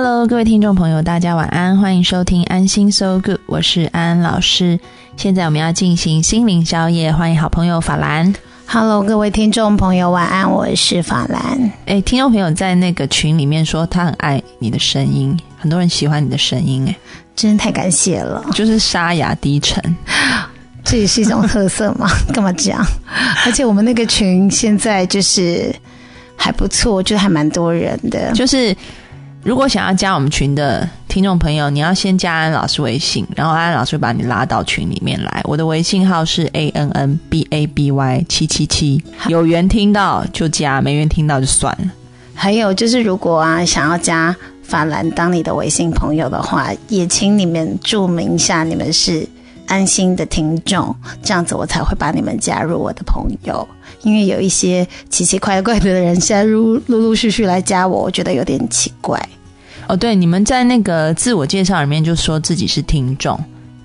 Hello，各位听众朋友，大家晚安，欢迎收听安心 So Good，我是安安老师。现在我们要进行心灵宵夜，欢迎好朋友法兰。Hello，各位听众朋友，晚安，我是法兰。哎，听众朋友在那个群里面说他很爱你的声音，很多人喜欢你的声音，哎，真的太感谢了。就是沙哑低沉，这也是一种特色嘛？干嘛这样？而且我们那个群现在就是还不错，就还蛮多人的，就是。如果想要加我们群的听众朋友，你要先加安老师微信，然后安老师会把你拉到群里面来。我的微信号是 a n n b a b y 七七七，有缘听到就加，没缘听到就算了。还有就是，如果啊想要加法兰当你的微信朋友的话，也请你们注明一下你们是安心的听众，这样子我才会把你们加入我的朋友。因为有一些奇奇怪怪的人，现在陆陆陆续续来加我，我觉得有点奇怪。哦，对，你们在那个自我介绍里面就说自己是听众，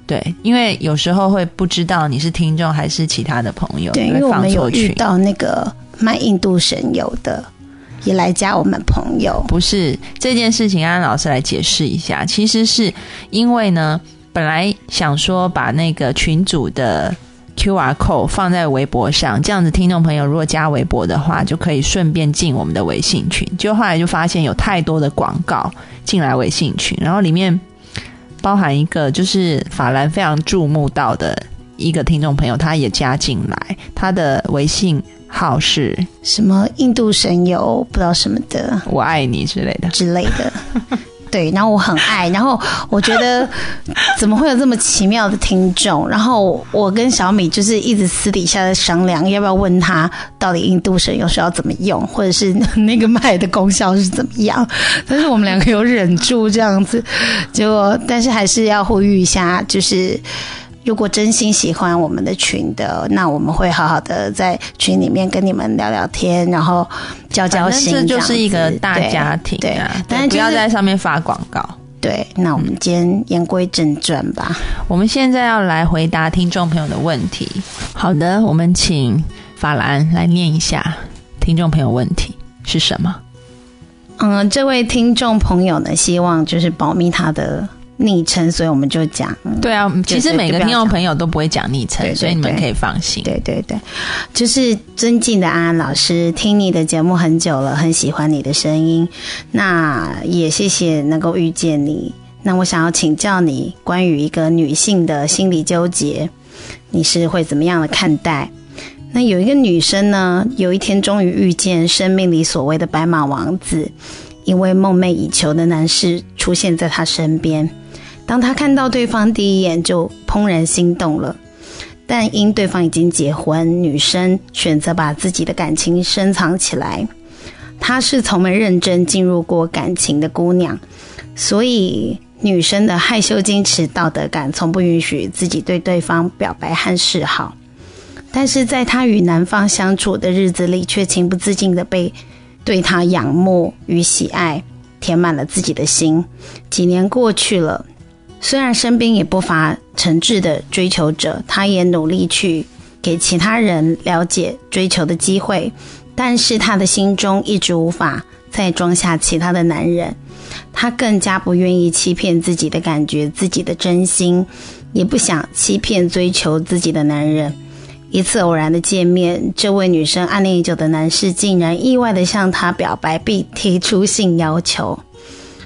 对，因为有时候会不知道你是听众还是其他的朋友，对，因为我们有遇到那个卖印度神油的也来加我们朋友，不是这件事情，安安老师来解释一下，其实是因为呢，本来想说把那个群主的。Q R code 放在微博上，这样子听众朋友如果加微博的话，就可以顺便进我们的微信群。就后来就发现有太多的广告进来微信群，然后里面包含一个就是法兰非常注目到的一个听众朋友，他也加进来，他的微信号是什么印度神油不知道什么的，我爱你之类的之类的。对，然后我很爱，然后我觉得 怎么会有这么奇妙的听众？然后我跟小米就是一直私底下在商量，要不要问他到底印度神油是要怎么用，或者是那个卖的功效是怎么样？但是我们两个有忍住这样子，结果但是还是要呼吁一下，就是。如果真心喜欢我们的群的，那我们会好好的在群里面跟你们聊聊天，然后交交心。这就是一个大家庭，对啊，但是不要在上面发广告。对，那我们今天言归正传吧。我们现在要来回答听众朋友的问题。好的，我们请法兰来念一下听众朋友问题是什么？嗯，这位听众朋友呢，希望就是保密他的。昵称，所以我们就讲。对啊，其实每个听众朋友都不会讲昵称，所以你们可以放心。对对对，就是尊敬的安安老师，听你的节目很久了，很喜欢你的声音。那也谢谢能够遇见你。那我想要请教你，关于一个女性的心理纠结，你是会怎么样的看待？那有一个女生呢，有一天终于遇见生命里所谓的白马王子，一位梦寐以求的男士出现在她身边。当他看到对方第一眼就怦然心动了，但因对方已经结婚，女生选择把自己的感情深藏起来。她是从没认真进入过感情的姑娘，所以女生的害羞、矜持、道德感从不允许自己对对方表白和示好。但是在她与男方相处的日子里，却情不自禁的被对他仰慕与喜爱填满了自己的心。几年过去了。虽然身边也不乏诚挚的追求者，他也努力去给其他人了解追求的机会，但是他的心中一直无法再装下其他的男人。他更加不愿意欺骗自己的感觉、自己的真心，也不想欺骗追求自己的男人。一次偶然的见面，这位女生暗恋已久的男士竟然意外的向她表白，并提出性要求。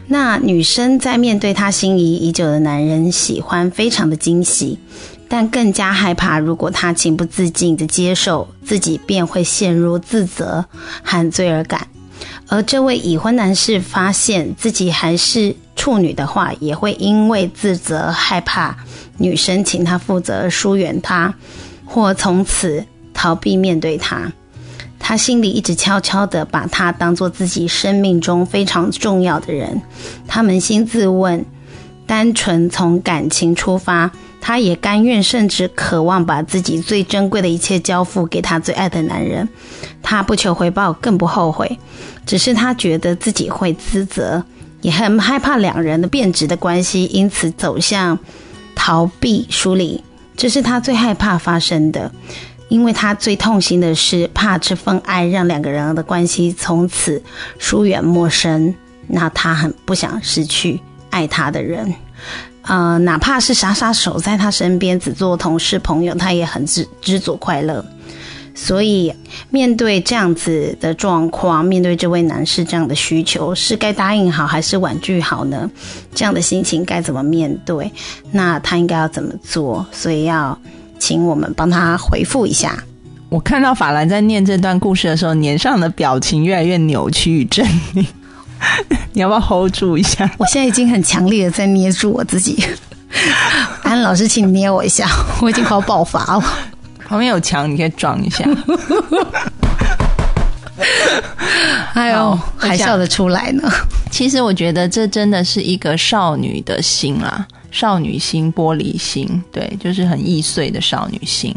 那女生在面对她心仪已久的男人喜欢，非常的惊喜，但更加害怕，如果她情不自禁的接受，自己便会陷入自责和罪恶感。而这位已婚男士发现自己还是处女的话，也会因为自责、害怕女生请他负责疏远他，或从此逃避面对他。他心里一直悄悄地把他当做自己生命中非常重要的人。他扪心自问，单纯从感情出发，他也甘愿甚至渴望把自己最珍贵的一切交付给他最爱的男人。他不求回报，更不后悔，只是他觉得自己会自责，也很害怕两人的变质的关系，因此走向逃避疏离。这是他最害怕发生的。因为他最痛心的是，怕这份爱让两个人的关系从此疏远陌生。那他很不想失去爱他的人，呃，哪怕是傻傻守在他身边，只做同事朋友，他也很知知足快乐。所以，面对这样子的状况，面对这位男士这样的需求，是该答应好还是婉拒好呢？这样的心情该怎么面对？那他应该要怎么做？所以要。请我们帮他回复一下。我看到法兰在念这段故事的时候，脸上的表情越来越扭曲与狰狞。你要不要 hold 住一下？我现在已经很强烈的在捏住我自己。安老师，请捏我一下，我已经快要爆发了。旁边有墙，你可以撞一下。哎呦，还笑得出来呢。其实我觉得这真的是一个少女的心啊。少女心、玻璃心，对，就是很易碎的少女心。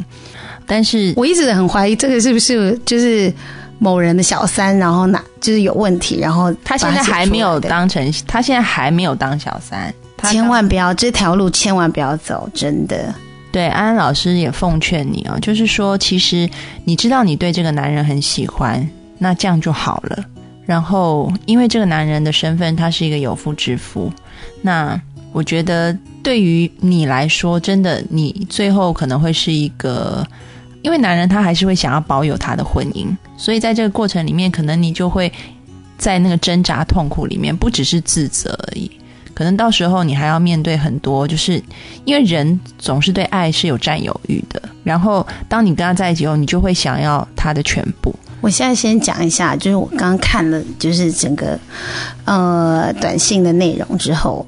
但是我一直很怀疑，这个是不是就是某人的小三，然后哪就是有问题，然后他现在还没有当成，他现在还没有当小三，千万不要这条路，千万不要走，真的。对，安安老师也奉劝你哦，就是说，其实你知道你对这个男人很喜欢，那这样就好了。然后，因为这个男人的身份，他是一个有夫之妇，那。我觉得对于你来说，真的，你最后可能会是一个，因为男人他还是会想要保有他的婚姻，所以在这个过程里面，可能你就会在那个挣扎痛苦里面，不只是自责而已，可能到时候你还要面对很多，就是因为人总是对爱是有占有欲的，然后当你跟他在一起后，你就会想要他的全部。我现在先讲一下，就是我刚刚看了就是整个呃短信的内容之后。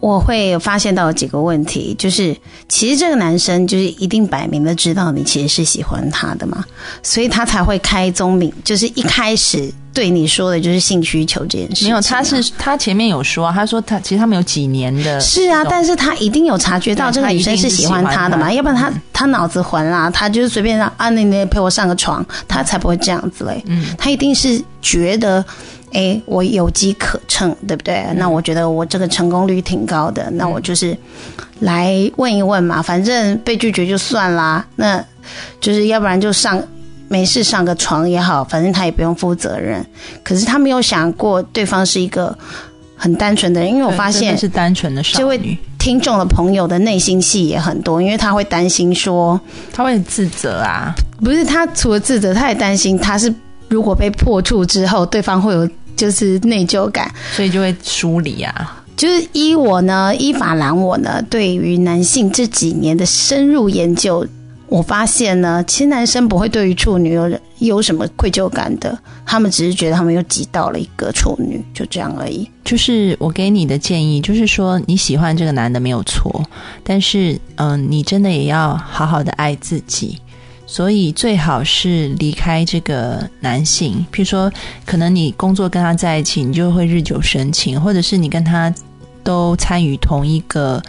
我会发现到几个问题，就是其实这个男生就是一定摆明的知道你其实是喜欢他的嘛，所以他才会开宗明，就是一开始对你说的就是性需求这件事。没有，他是他前面有说，他说他其实他们有几年的。是啊，但是他一定有察觉到这个女生是喜欢他的嘛，要不然他他脑子混啦，他就是随便让啊，那你陪我上个床，他才不会这样子嘞。嗯，他一定是觉得。哎，我有机可乘，对不对？那我觉得我这个成功率挺高的，那我就是来问一问嘛，反正被拒绝就算啦。那就是要不然就上没事上个床也好，反正他也不用负责任。可是他没有想过对方是一个很单纯的人，因为我发现是单纯的少女。这位听众的朋友的内心戏也很多，因为他会担心说他会自责啊，不是他除了自责，他也担心他是如果被破处之后，对方会有。就是内疚感，所以就会疏离啊。就是依我呢，依法兰我呢，对于男性这几年的深入研究，我发现呢，其实男生不会对于处女有有什么愧疚感的，他们只是觉得他们又挤到了一个处女，就这样而已。就是我给你的建议，就是说你喜欢这个男的没有错，但是嗯，你真的也要好好的爱自己。所以最好是离开这个男性，譬如说，可能你工作跟他在一起，你就会日久生情，或者是你跟他都参与同一个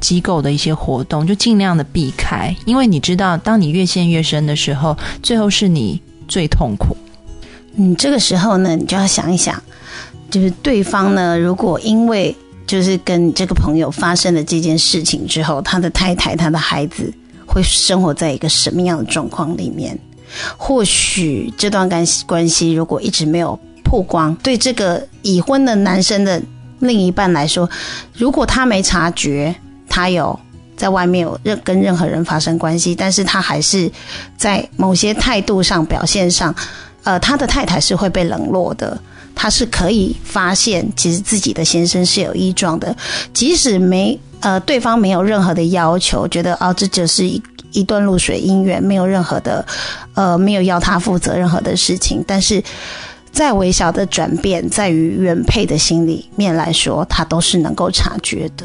机构的一些活动，就尽量的避开，因为你知道，当你越陷越深的时候，最后是你最痛苦。嗯，这个时候呢，你就要想一想，就是对方呢，如果因为就是跟这个朋友发生了这件事情之后，他的太太、他的孩子。会生活在一个什么样的状况里面？或许这段关系关系如果一直没有曝光，对这个已婚的男生的另一半来说，如果他没察觉他有在外面有任跟任何人发生关系，但是他还是在某些态度上表现上，呃，他的太太是会被冷落的。他是可以发现，其实自己的先生是有异状的，即使没呃对方没有任何的要求，觉得哦这就是一一段露水姻缘，没有任何的呃没有要他负责任何的事情，但是再微小的转变，在于原配的心里面来说，他都是能够察觉的。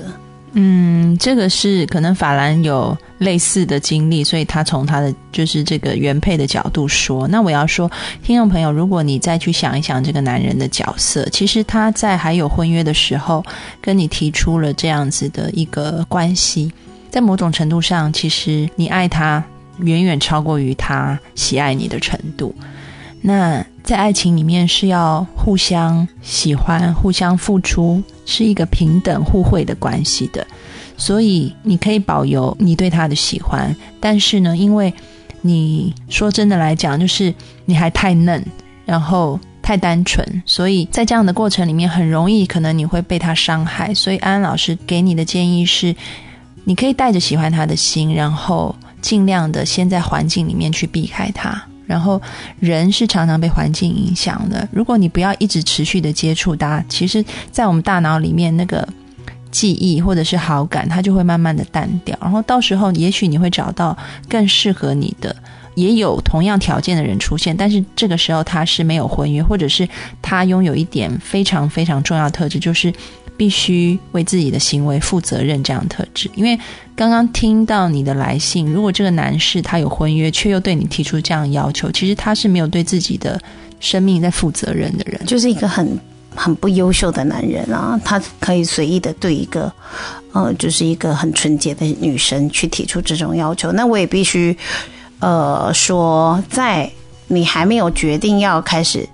嗯，这个是可能法兰有类似的经历，所以他从他的就是这个原配的角度说。那我要说，听众朋友，如果你再去想一想这个男人的角色，其实他在还有婚约的时候跟你提出了这样子的一个关系，在某种程度上，其实你爱他远远超过于他喜爱你的程度。那在爱情里面是要互相喜欢、互相付出，是一个平等互惠的关系的。所以你可以保有你对他的喜欢，但是呢，因为你说真的来讲，就是你还太嫩，然后太单纯，所以在这样的过程里面，很容易可能你会被他伤害。所以安安老师给你的建议是，你可以带着喜欢他的心，然后尽量的先在环境里面去避开他。然后人是常常被环境影响的。如果你不要一直持续的接触它，其实，在我们大脑里面那个记忆或者是好感，它就会慢慢的淡掉。然后到时候，也许你会找到更适合你的，也有同样条件的人出现。但是这个时候他是没有婚约，或者是他拥有一点非常非常重要的特质，就是。必须为自己的行为负责任，这样特质。因为刚刚听到你的来信，如果这个男士他有婚约，却又对你提出这样要求，其实他是没有对自己的生命在负责任的人，就是一个很很不优秀的男人啊。他可以随意的对一个呃，就是一个很纯洁的女生去提出这种要求。那我也必须呃说，在你还没有决定要开始。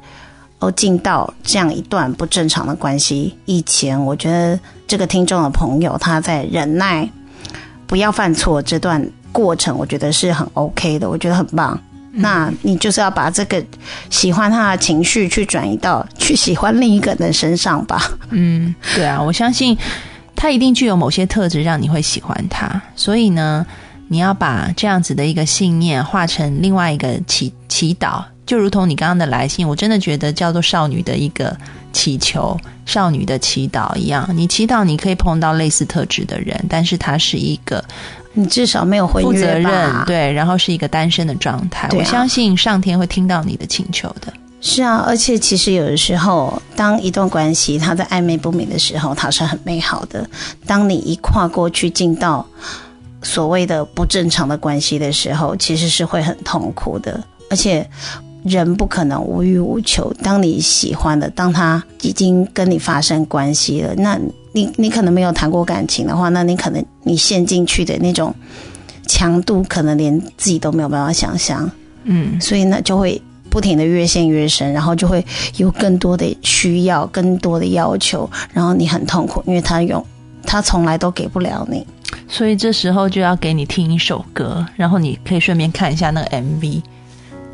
哦，进到这样一段不正常的关系以前，我觉得这个听众的朋友他在忍耐，不要犯错这段过程，我觉得是很 OK 的，我觉得很棒。那你就是要把这个喜欢他的情绪去转移到去喜欢另一个人身上吧。嗯，对啊，我相信他一定具有某些特质让你会喜欢他，所以呢，你要把这样子的一个信念化成另外一个祈祈祷。就如同你刚刚的来信，我真的觉得叫做少女的一个祈求、少女的祈祷一样。你祈祷你可以碰到类似特质的人，但是他是一个你至少没有负责任，对，然后是一个单身的状态。我相信上天会听到你的请求的。是啊，而且其实有的时候，当一段关系它在暧昧不明的时候，它是很美好的；当你一跨过去进到所谓的不正常的关系的时候，其实是会很痛苦的，而且。人不可能无欲无求。当你喜欢的，当他已经跟你发生关系了，那你你可能没有谈过感情的话，那你可能你陷进去的那种强度，可能连自己都没有办法想象。嗯，所以呢，就会不停的越陷越深，然后就会有更多的需要，更多的要求，然后你很痛苦，因为他用他从来都给不了你。所以这时候就要给你听一首歌，然后你可以顺便看一下那个 MV。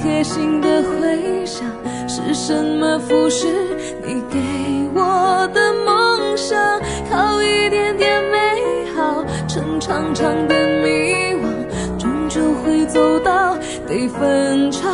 贴心的回想是什么腐蚀你给我的梦想？靠一点点美好成长长的迷惘终究会走到得分叉。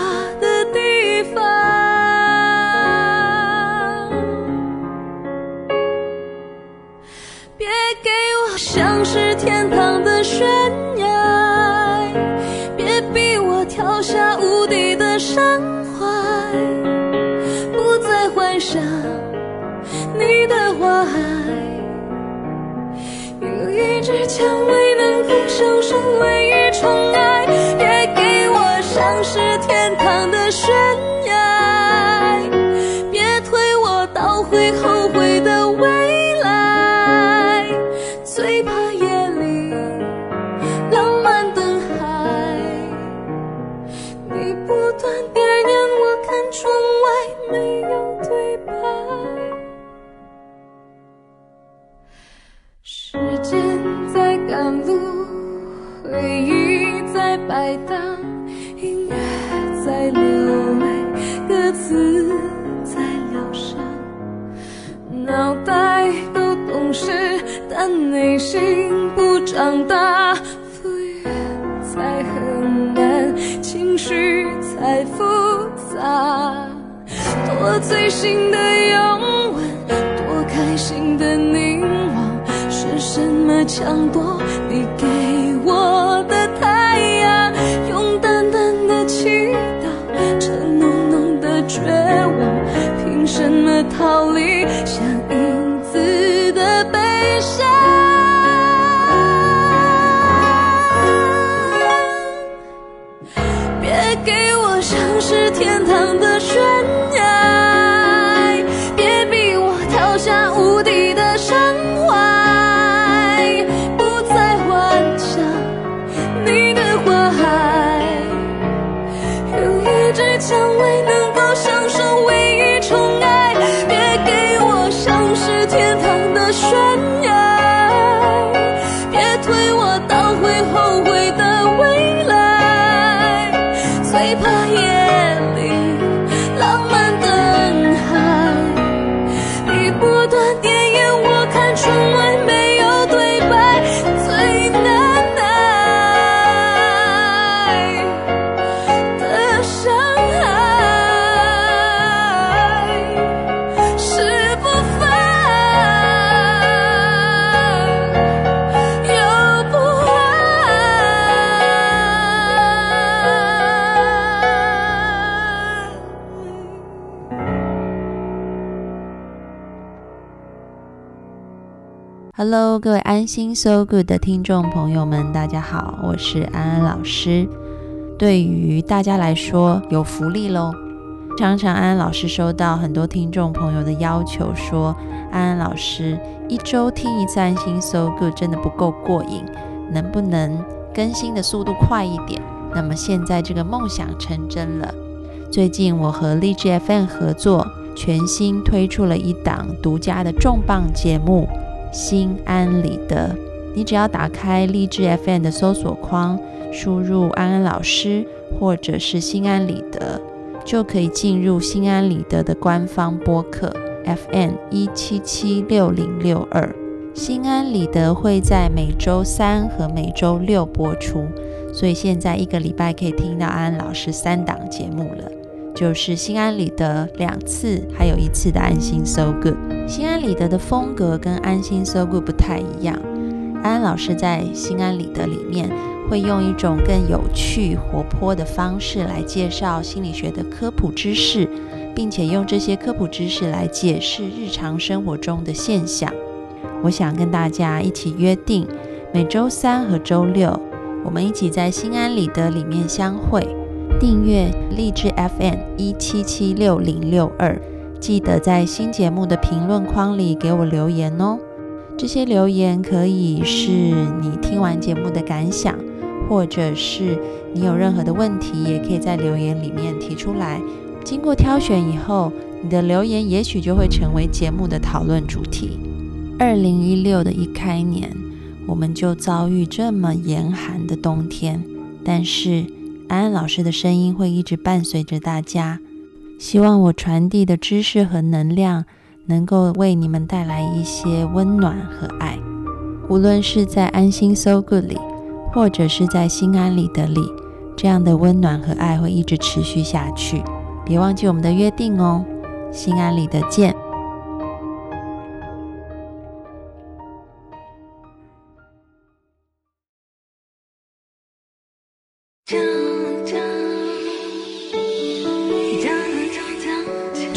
是天 Hello，各位安心 So Good 的听众朋友们，大家好，我是安安老师。对于大家来说，有福利喽！常常安安老师收到很多听众朋友的要求说，安安老师一周听一次安心 So Good 真的不够过瘾，能不能更新的速度快一点？那么现在这个梦想成真了。最近我和荔枝 FM 合作，全新推出了一档独家的重磅节目。心安理得。你只要打开荔枝 FM 的搜索框，输入安安老师或者是心安理得，就可以进入心安理得的官方播客 FM 一七七六零六二。心安理得会在每周三和每周六播出，所以现在一个礼拜可以听到安安老师三档节目了。就是心安理得两次，还有一次的安心 So Good。心安理得的风格跟安心 So Good 不太一样。安安老师在心安理得里面会用一种更有趣、活泼的方式来介绍心理学的科普知识，并且用这些科普知识来解释日常生活中的现象。我想跟大家一起约定，每周三和周六，我们一起在心安理得里面相会。订阅荔枝 FM 一七七六零六二，记得在新节目的评论框里给我留言哦。这些留言可以是你听完节目的感想，或者是你有任何的问题，也可以在留言里面提出来。经过挑选以后，你的留言也许就会成为节目的讨论主题。二零一六的一开年，我们就遭遇这么严寒的冬天，但是安安老师的声音会一直伴随着大家。希望我传递的知识和能量，能够为你们带来一些温暖和爱。无论是在安心 So Good 里，或者是在心安理得里，这样的温暖和爱会一直持续下去。别忘记我们的约定哦，心安理得见。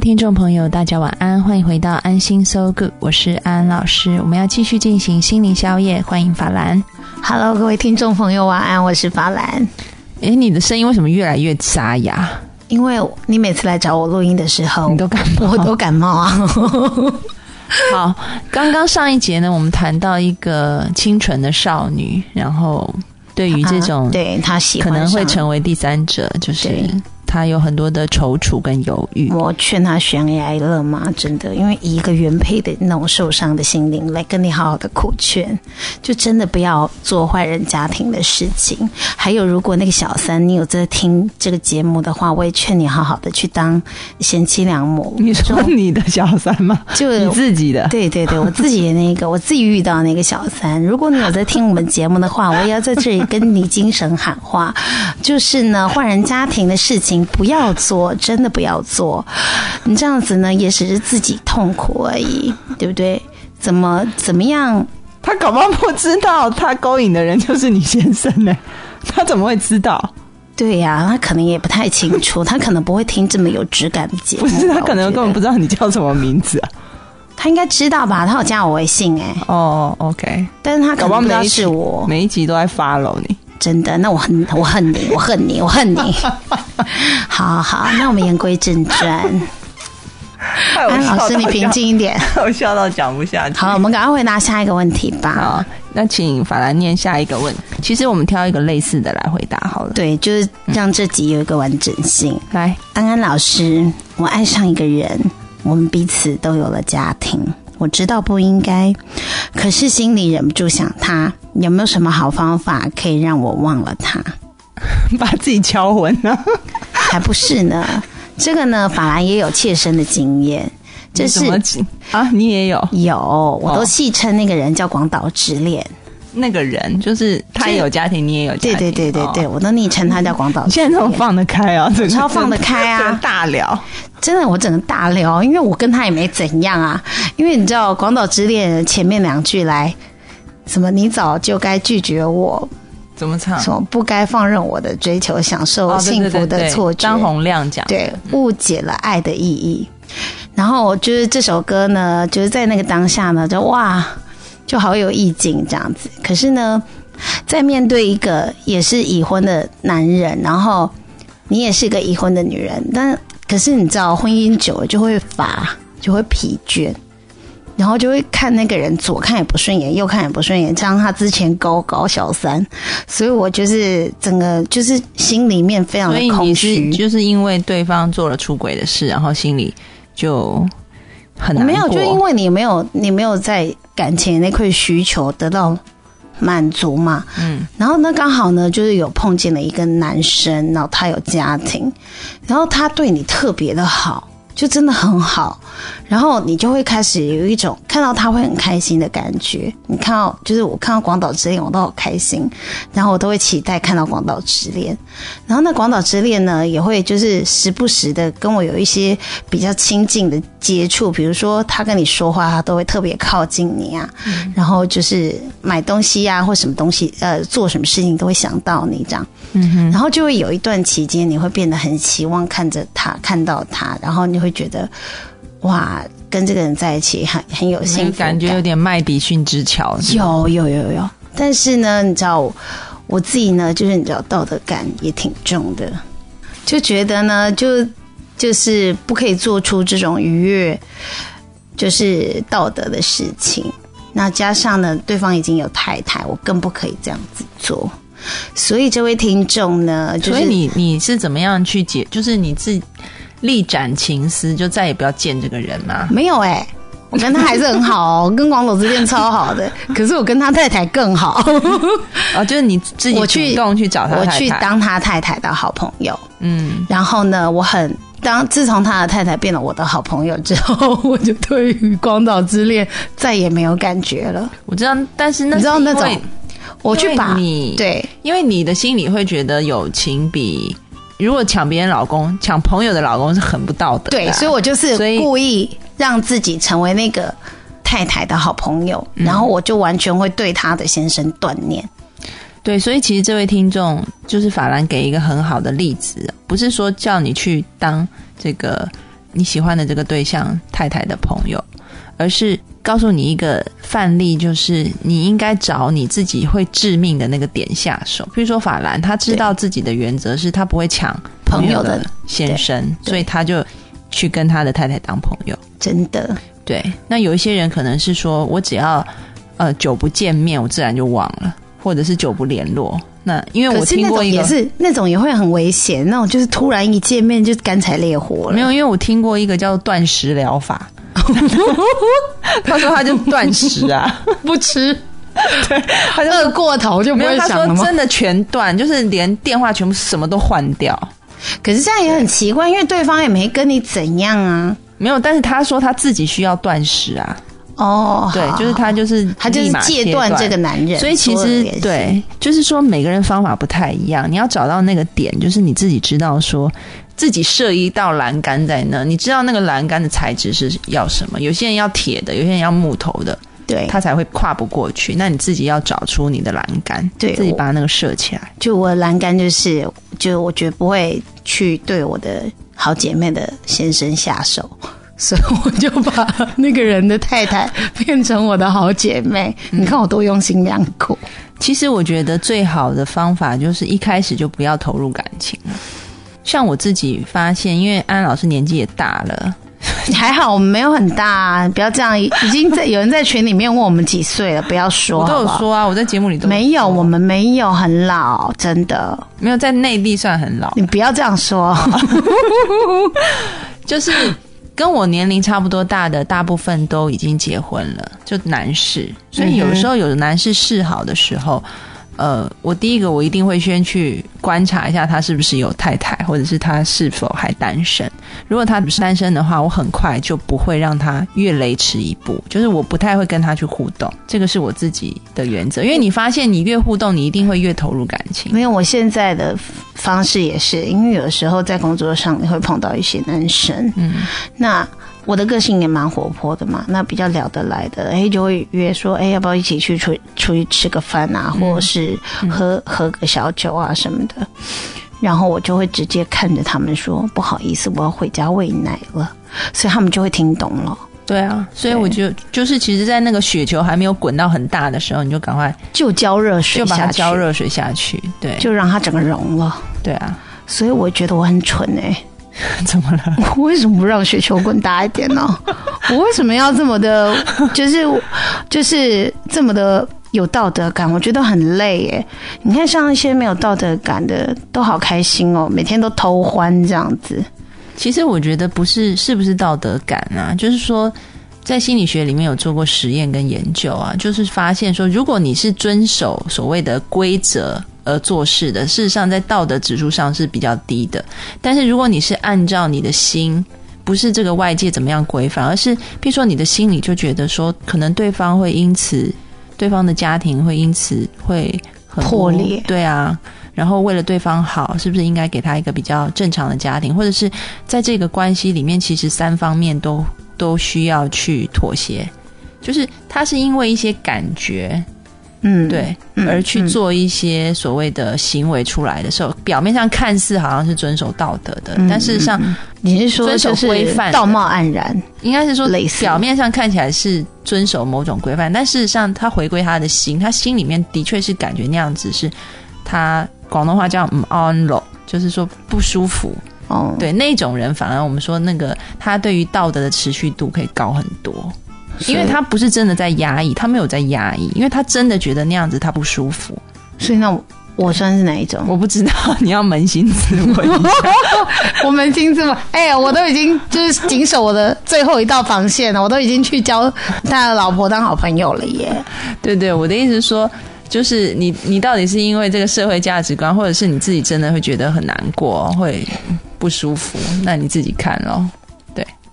位听众朋友，大家晚安，欢迎回到安心 So Good，我是安安老师。我们要继续进行心灵宵夜，欢迎法兰。Hello，各位听众朋友，晚安，我是法兰。诶，你的声音为什么越来越沙哑？因为你每次来找我录音的时候，你都感冒我都感冒啊。好，刚刚上一节呢，我们谈到一个清纯的少女，然后对于这种、啊对她喜欢可能会成为第三者，就是对她有很多的踌躇跟犹豫。我劝他悬崖勒马，真的，因为以一个原配的那种受伤的心灵来跟你好好的苦劝，就真的不要做坏人家庭的事情。还有，如果那个小三你有在听这个节目的话，我也劝你好好的去当贤妻良母。你说你的小三吗？就你自己的？对对对，我自己的那个，我自己遇到那个小三。如果你有在听我们节目的话，我也要在这里跟你精神喊话，就是呢，坏人家庭的事情不要做，真的不要做。你这样子呢，也只是自己痛苦而已，对不对？怎么怎么样？他搞不好不知道，他勾引的人就是你先生呢、他怎么会知道？对呀、他可能也不太清楚，他可能不会听这么有质感的节目。不是，他可能根本不知道你叫什么名字啊。他应该知道吧？他有加我微信哎、哦，OK，但是他可搞不好能不知道每一集是我。每一集都在 follow 你。真的，那我恨我恨你，我恨你，我恨你。好好，那我们言归正传。安老师，你平静一点。我笑到讲不下去。好，我们赶快回答下一个问题吧。好，那请法兰念下一个问。其实我们挑一个类似的来回答好了。对，就是让这集有一个完整性。来，安安老师，我爱上一个人，我们彼此都有了家庭。我知道不应该，可是心里忍不住想他。有没有什么好方法可以让我忘了他？把自己敲昏了。还不是呢。这个呢，法兰也有切身的经验，这是啊？你也有有，我都哦戏称那个人叫广岛之恋。那个人，就是他也有家庭，你也有家庭。对对对对对，哦我都昵称他叫广岛你。现在怎么放得开啊？这个超放得开啊大聊。真的，我整个大聊，因为我跟他也没怎样啊。因为你知道，广岛之恋前面两句来，什么你早就该拒绝我，怎么唱？什么不该放任我的追求，享受幸福对对对的错觉。张洪亮讲。对，误解了爱的意义。然后就是这首歌呢，就是在那个当下呢，就哇，就好有意境这样子。可是呢，在面对一个也是已婚的男人，然后你也是个已婚的女人，但可是你知道，婚姻久了就会乏，就会疲倦。然后就会看那个人左看也不顺眼，右看也不顺眼，加上他之前高搞小三，所以我就是整个就是心里面非常的空虚。就是因为对方做了出轨的事，然后心里就很难没有，就因为你没有你没有在感情那块需求得到满足嘛。嗯，然后呢，刚好呢，就是有碰见了一个男生，然后他有家庭，然后他对你特别的好，就真的很好，然后你就会开始有一种看到他会很开心的感觉。你看到，就是我看到广岛之恋，我都好开心，然后我都会期待看到广岛之恋。然后那广岛之恋呢，也会就是时不时的跟我有一些比较亲近的接触，比如说他跟你说话，他都会特别靠近你啊，然后就是买东西啊或什么东西，呃，做什么事情都会想到你这样，嗯哼，然后就会有一段期间，你会变得很期望看着他，看到他，然后你会觉得哇，跟这个人在一起很很有幸福感觉有点麦迪逊之桥。有有有有，但是呢，你知道我我自己呢，就是你知道道德感也挺重的，就觉得呢，就就是不可以做出这种逾越就是道德的事情。那加上呢，对方已经有太太，我更不可以这样子做。所以这位听众呢，就是所以你你是怎么样去解？就是你自力斩情丝，就再也不要见这个人吗？没有哎、我跟他还是很好、哦，我跟广岛之恋超好的。可是我跟他太太更好，哦，就是你自己我去主动去找他我太太去当他太太的好朋友。嗯，然后呢，我很当自从他的太太变了我的好朋友之后，我就对于广岛之恋再也没有感觉了。我知道，但是那你知道那种我去把你对因为你的心里会觉得友情比如果抢别人老公、抢朋友的老公是很不道德的啊、对，所以我就是故意让自己成为那个太太的好朋友，然后我就完全会对他的先生断念。对，所以其实这位听众就是法兰给一个很好的例子，不是说叫你去当这个你喜欢的这个对象太太的朋友，而是告诉你一个范例，就是你应该找你自己会致命的那个点下手。比如说法兰，他知道自己的原则是他不会抢朋友的先生，所以他就去跟他的太太当朋友。真的，对，那有一些人可能是说我只要呃久不见面，我自然就忘了，或者是久不联络。那因为我听过一个种也是那种也会很危险，那种就是突然一见面就干柴烈火了。没有，因为我听过一个叫断食疗法。他说他就断食啊，不吃，对他就饿过头就不没有，想？说真的全断，就是连电话全部什么都换掉。可是这样也很奇怪，因为对方也没跟你怎样啊。没有，但是他说他自己需要断食啊，哦，对，就是他就是他就是戒断这个男人，所以其实对，就是说每个人方法不太一样，你要找到那个点，就是你自己知道说自己设一道栏杆在那，你知道那个栏杆的材质是要什么。有些人要铁的，有些人要木头的，对，他才会跨不过去。那你自己要找出你的栏杆，对自己把那个设起来。就我的栏杆就是，就我绝不会去对我的好姐妹的先生下手，所以我就把那个人的太太变成我的好姐妹。你看我多用心良苦。其实我觉得最好的方法就是一开始就不要投入感情了。像我自己发现，因为安老师年纪也大了，还好我们没有很大、啊，不要这样。已经在 有人在群里面问我们几岁了，不要说我都有说啊，我在节目里都没有，我们没有很老，真的，没有在内地算很老，你不要这样说。就是跟我年龄差不多大的，大部分都已经结婚了，就男士。所以有的时候有男士示好的时候，呃，我第一个我一定会先去观察一下他是不是有太太，或者是他是否还单身。如果他不是单身的话，我很快就不会让他越雷池一步，就是我不太会跟他去互动，这个是我自己的原则。因为你发现你越互动，你一定会越投入感情。没有，我现在的方式也是，因为有的时候在工作上你会碰到一些男生，嗯，那我的个性也蛮活泼的嘛，那比较聊得来的，哎，就会约说，哎，要不要一起去出出去吃个饭啊，或者是喝、喝个小酒啊什么的。然后我就会直接看着他们说，不好意思，我要回家喂奶了，所以他们就会听懂了，对啊，所以对。我就就是其实，在那个雪球还没有滚到很大的时候，你就赶快就浇热水就把它，浇热水下去。对，就让它整个融了。对啊，所以我觉得我很蠢哎、怎么了？我为什么不让雪球滚大一点呢？我为什么要这么的，就是就是这么的有道德感？我觉得很累耶。你看，像那些没有道德感的，都好开心哦，每天都偷欢这样子。其实我觉得不是是不是道德感啊，就是说。在心理学里面有做过实验跟研究啊，就是发现说，如果你是遵守所谓的规则而做事的，事实上在道德指数上是比较低的。但是如果你是按照你的心，不是这个外界怎么样规范，而是譬如说你的心里就觉得说，可能对方会因此，对方的家庭会因此会很破裂对啊。然后为了对方好，是不是应该给他一个比较正常的家庭，或者是在这个关系里面，其实三方面都都需要去妥协，就是他是因为一些感觉，嗯，对，嗯而去做一些所谓的行为出来的时候，表面上看似好像是遵守道德的，嗯但事实上嗯你是说遵守规范道貌岸然？应该是说类似。表面上看起来是遵守某种规范，但事实上他回归他的心，他心里面的确是感觉那样子是他广东话叫嗯安乐，就是说不舒服。哦，对那种人，反而我们说那个他对于道德的持续度可以高很多，因为他不是真的在压抑，他没有在压抑，因为他真的觉得那样子他不舒服。所以那我我算是哪一种？我不知道，你要扪心自问一下。我扪心自问，哎、我都已经就是谨守我的最后一道防线了，我都已经去交他的老婆当好朋友了耶。对对，我的意思是说，就是你你到底是因为这个社会价值观，或者是你自己真的会觉得很难过，会不舒服，那你自己看咯。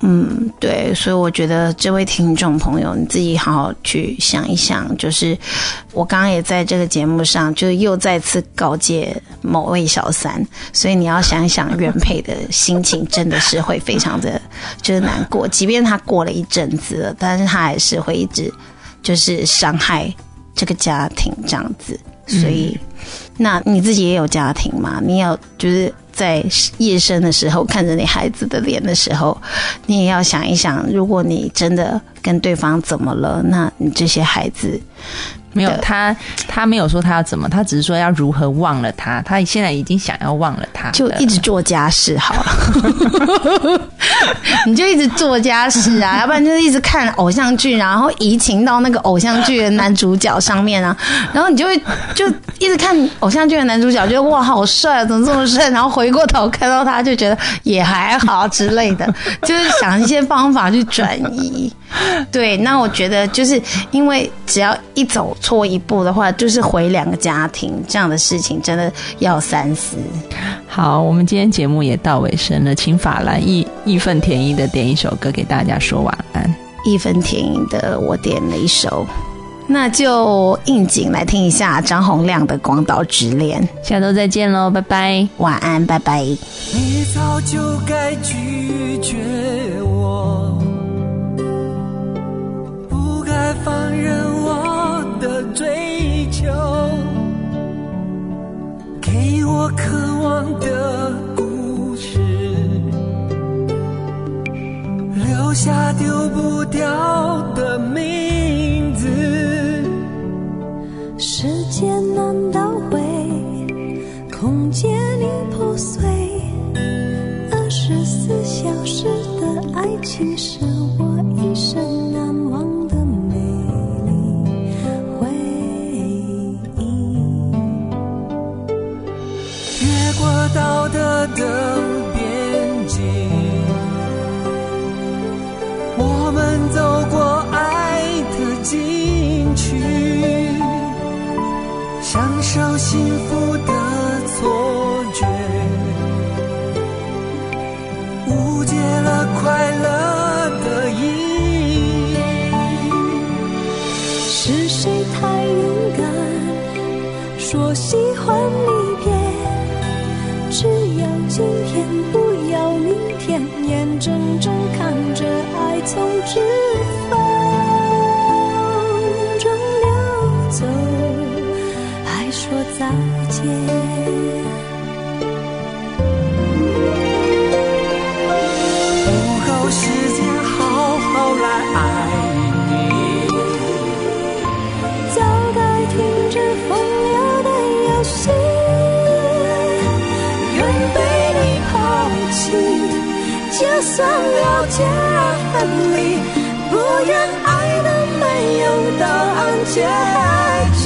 嗯，对，所以我觉得这位听众朋友，你自己好好去想一想。就是我刚刚也在这个节目上，就又再次告诫某位小三，所以你要想一想原配的心情，真的是会非常的就是难过。即便他过了一阵子了，但是他还是会一直就是伤害这个家庭这样子。所以，那你自己也有家庭嘛？你要就是在夜深的时候看着你孩子的脸的时候，你也要想一想，如果你真的跟对方怎么了？那你这些孩子。没有他，他没有说他要怎么，他只是说要如何忘了他。他现在已经想要忘了他了，就一直做家事好了，你就一直做家事啊，要不然就是一直看偶像剧，然后移情到那个偶像剧的男主角上面啊，然后你就会就一直看偶像剧的男主角，觉得哇好帅啊，怎么这么帅？然后回过头看到他就觉得也还好之类的，就是想一些方法去转移。对，那我觉得就是因为只要一走错一步的话，就是毁两个家庭，这样的事情真的要三思。好，我们今天节目也到尾声了，请法兰义义愤填膺的点一首歌给大家说晚安。义愤填膺的我点了一首，那就应景来听一下张洪亮的《广岛之恋》。下周再见喽，拜拜。晚安，拜拜。你早就该拒绝我，不该放任给我渴望的故事，留下丢不掉的名字。时间难道够时间好好来爱你。早该停止风流的游戏，愿被你抛弃，就算了解而分离，不愿爱的没有答案结局。